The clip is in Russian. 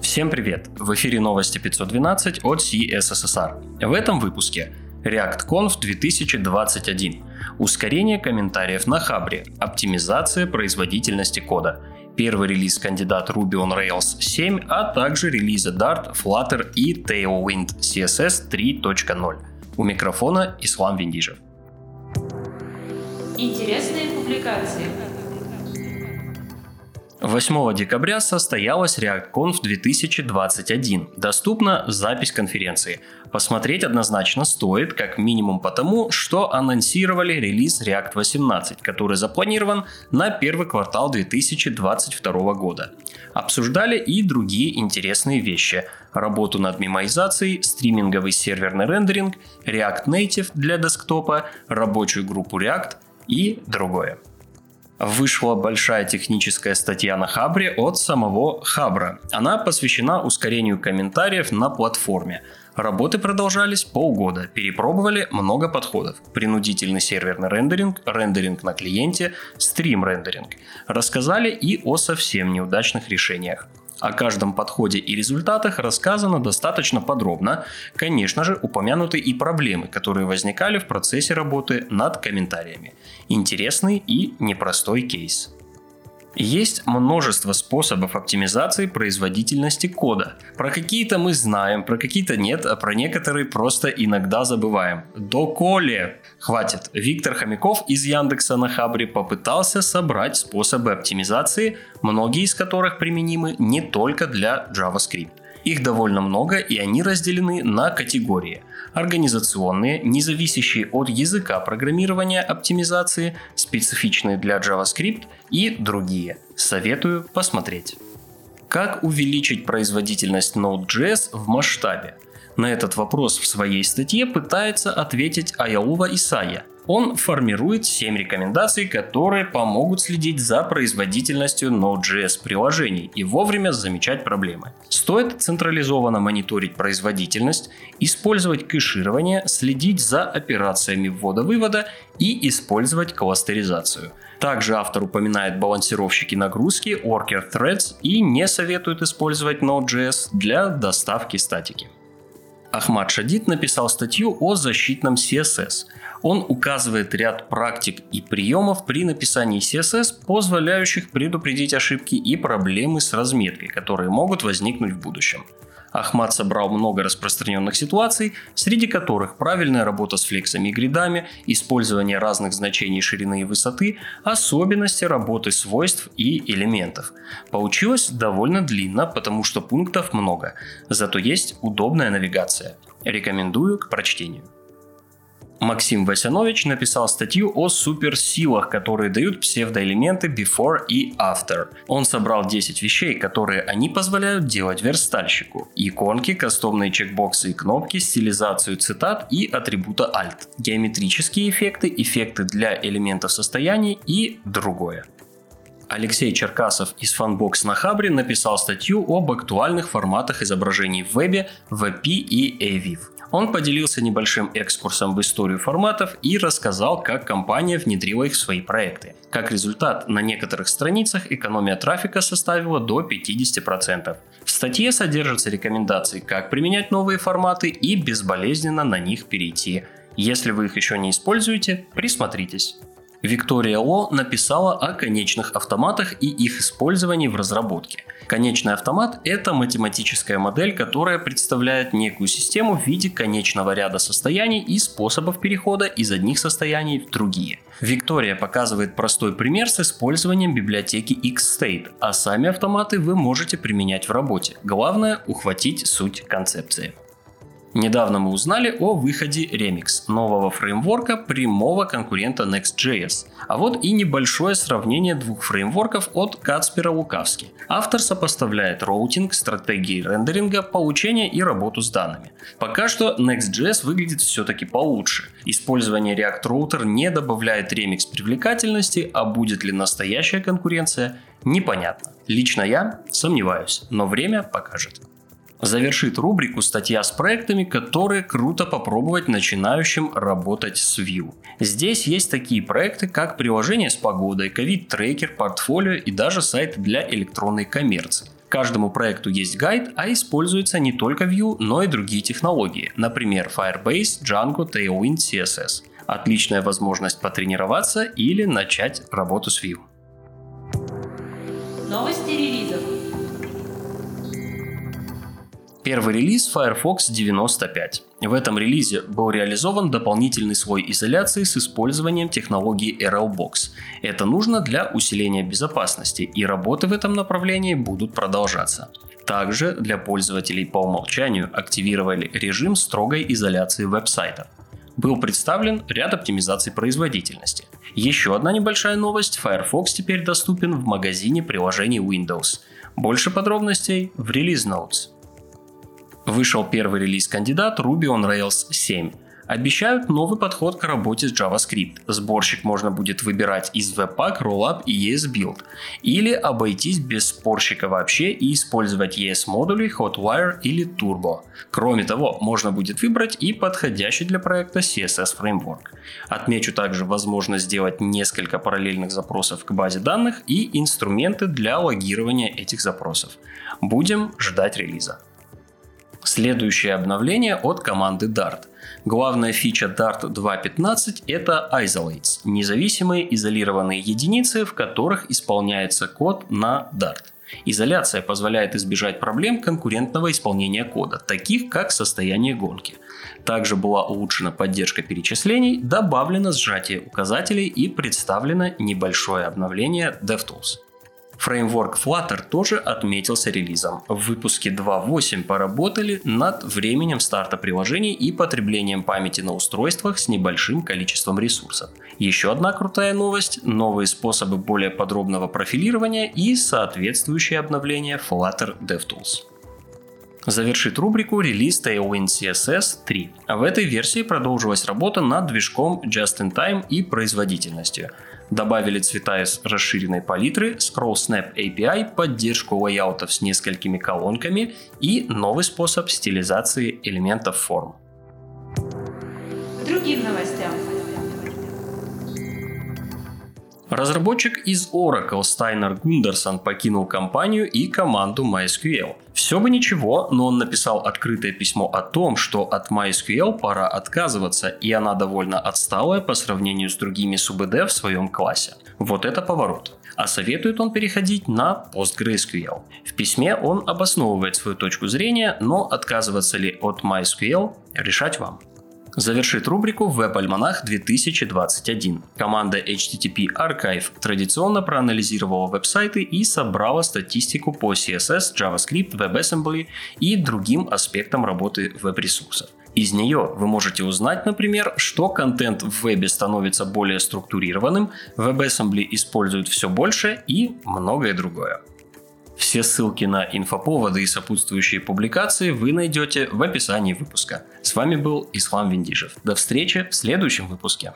Всем привет! В эфире новости 512 от CSSR. В этом выпуске ReactConf 2021. Ускорение комментариев на Хабре. Оптимизация производительности кода. Первый релиз кандидат Ruby on Rails 7, а также релизы Dart, Flutter и Tailwind CSS 3.0. У микрофона Ислам Виндижев. Интересные публикации. 8 декабря состоялась ReactConf 2021. Доступна запись конференции. Посмотреть однозначно стоит, как минимум потому, что анонсировали релиз React 18, который запланирован на первый квартал 2022 года. Обсуждали и другие интересные вещи. Работу над мемоизацией, стриминговый серверный рендеринг, React Native для десктопа, рабочую группу React и другое вышла большая техническая статья на Хабре от самого Хабра. Она посвящена ускорению комментариев на платформе. Работы продолжались полгода, перепробовали много подходов. Принудительный серверный рендеринг, рендеринг на клиенте, стрим-рендеринг. Рассказали и о совсем неудачных решениях. О каждом подходе и результатах рассказано достаточно подробно. Конечно же, упомянуты и проблемы, которые возникали в процессе работы над комментариями. Интересный и непростой кейс. Есть множество способов оптимизации производительности кода. Про какие-то мы знаем, про какие-то нет, а про некоторые просто иногда забываем. Доколе! Хватит. Виктор Хомяков из Яндекса на Хабре попытался собрать способы оптимизации, многие из которых применимы не только для JavaScript. Их довольно много, и они разделены на категории. Организационные, независящие от языка программирования оптимизации, специфичные для JavaScript и другие. Советую посмотреть. Как увеличить производительность Node.js в масштабе? На этот вопрос в своей статье пытается ответить Аяува Исая – он формирует 7 рекомендаций, которые помогут следить за производительностью Node.js приложений и вовремя замечать проблемы. Стоит централизованно мониторить производительность, использовать кэширование, следить за операциями ввода-вывода и использовать кластеризацию. Также автор упоминает балансировщики нагрузки, Worker Threads и не советует использовать Node.js для доставки статики. Ахмад Шадид написал статью о защитном CSS. Он указывает ряд практик и приемов при написании CSS, позволяющих предупредить ошибки и проблемы с разметкой, которые могут возникнуть в будущем. Ахмад собрал много распространенных ситуаций, среди которых правильная работа с флексами и гридами, использование разных значений ширины и высоты, особенности работы свойств и элементов. Получилось довольно длинно, потому что пунктов много, зато есть удобная навигация. Рекомендую к прочтению. Максим Васянович написал статью о суперсилах, которые дают псевдоэлементы before и after. Он собрал 10 вещей, которые они позволяют делать верстальщику. Иконки, кастомные чекбоксы и кнопки, стилизацию цитат и атрибута alt, геометрические эффекты, эффекты для элементов состояний и другое. Алексей Черкасов из Funbox на Хабре написал статью об актуальных форматах изображений в вебе, WebP и AVIF. Он поделился небольшим экскурсом в историю форматов и рассказал, как компания внедрила их в свои проекты. Как результат, на некоторых страницах экономия трафика составила до 50%. В статье содержатся рекомендации, как применять новые форматы и безболезненно на них перейти. Если вы их еще не используете, присмотритесь. Виктория Ло написала о конечных автоматах и их использовании в разработке. Конечный автомат – это математическая модель, которая представляет некую систему в виде конечного ряда состояний и способов перехода из одних состояний в другие. Виктория показывает простой пример с использованием библиотеки XState, а сами автоматы вы можете применять в работе. Главное – ухватить суть концепции. Недавно мы узнали о выходе Remix, нового фреймворка прямого конкурента Next.js. А вот и небольшое сравнение двух фреймворков от Кацпера Лукавски. Автор сопоставляет роутинг, стратегии рендеринга, получение и работу с данными. Пока что Next.js выглядит все-таки получше. Использование React Router не добавляет Remix привлекательности, а будет ли настоящая конкуренция, непонятно. Лично я сомневаюсь, но время покажет. Завершит рубрику статья с проектами, которые круто попробовать начинающим работать с Vue. Здесь есть такие проекты, как приложение с погодой, ковид-трекер, портфолио и даже сайт для электронной коммерции. Каждому проекту есть гайд, а используется не только Vue, но и другие технологии, например Firebase, Django, Tailwind, CSS. Отличная возможность потренироваться или начать работу с Vue. Первый релиз Firefox 95. В этом релизе был реализован дополнительный слой изоляции с использованием технологии RLBox. Это нужно для усиления безопасности, и работы в этом направлении будут продолжаться. Также для пользователей по умолчанию активировали режим строгой изоляции веб-сайта. Был представлен ряд оптимизаций производительности. Еще одна небольшая новость – Firefox теперь доступен в магазине приложений Windows. Больше подробностей в Release Notes. Вышел первый релиз-кандидат Ruby on Rails 7. Обещают новый подход к работе с JavaScript. Сборщик можно будет выбирать из Webpack, Rollup и ESBuild. Или обойтись без спорщика вообще и использовать ES-модули, Hotwire или Turbo. Кроме того, можно будет выбрать и подходящий для проекта CSS фреймворк. Отмечу также возможность сделать несколько параллельных запросов к базе данных и инструменты для логирования этих запросов. Будем ждать релиза. Следующее обновление от команды Dart. Главная фича Dart 2.15 это Isolates – независимые изолированные единицы, в которых исполняется код на Dart. Изоляция позволяет избежать проблем конкурентного исполнения кода, таких как состояние гонки. Также была улучшена поддержка перечислений, добавлено сжатие указателей и представлено небольшое обновление DevTools. Фреймворк Flutter тоже отметился релизом. В выпуске 2.8 поработали над временем старта приложений и потреблением памяти на устройствах с небольшим количеством ресурсов. Еще одна крутая новость – новые способы более подробного профилирования и соответствующее обновление Flutter DevTools завершит рубрику релиз Tailwind CSS 3. В этой версии продолжилась работа над движком Just-in-Time и производительностью. Добавили цвета из расширенной палитры, Scroll Snap API, поддержку лейаутов с несколькими колонками и новый способ стилизации элементов форм. Другим новостям. Разработчик из Oracle Стайнер Гундерсон покинул компанию и команду MySQL. Все бы ничего, но он написал открытое письмо о том, что от MySQL пора отказываться, и она довольно отсталая по сравнению с другими СУБД в своем классе. Вот это поворот а советует он переходить на PostgreSQL. В письме он обосновывает свою точку зрения, но отказываться ли от MySQL решать вам завершит рубрику «Веб-альманах 2021». Команда HTTP Archive традиционно проанализировала веб-сайты и собрала статистику по CSS, JavaScript, WebAssembly и другим аспектам работы веб-ресурсов. Из нее вы можете узнать, например, что контент в вебе становится более структурированным, WebAssembly используют все больше и многое другое. Все ссылки на инфоповоды и сопутствующие публикации вы найдете в описании выпуска. С вами был Ислам Виндижев. До встречи в следующем выпуске.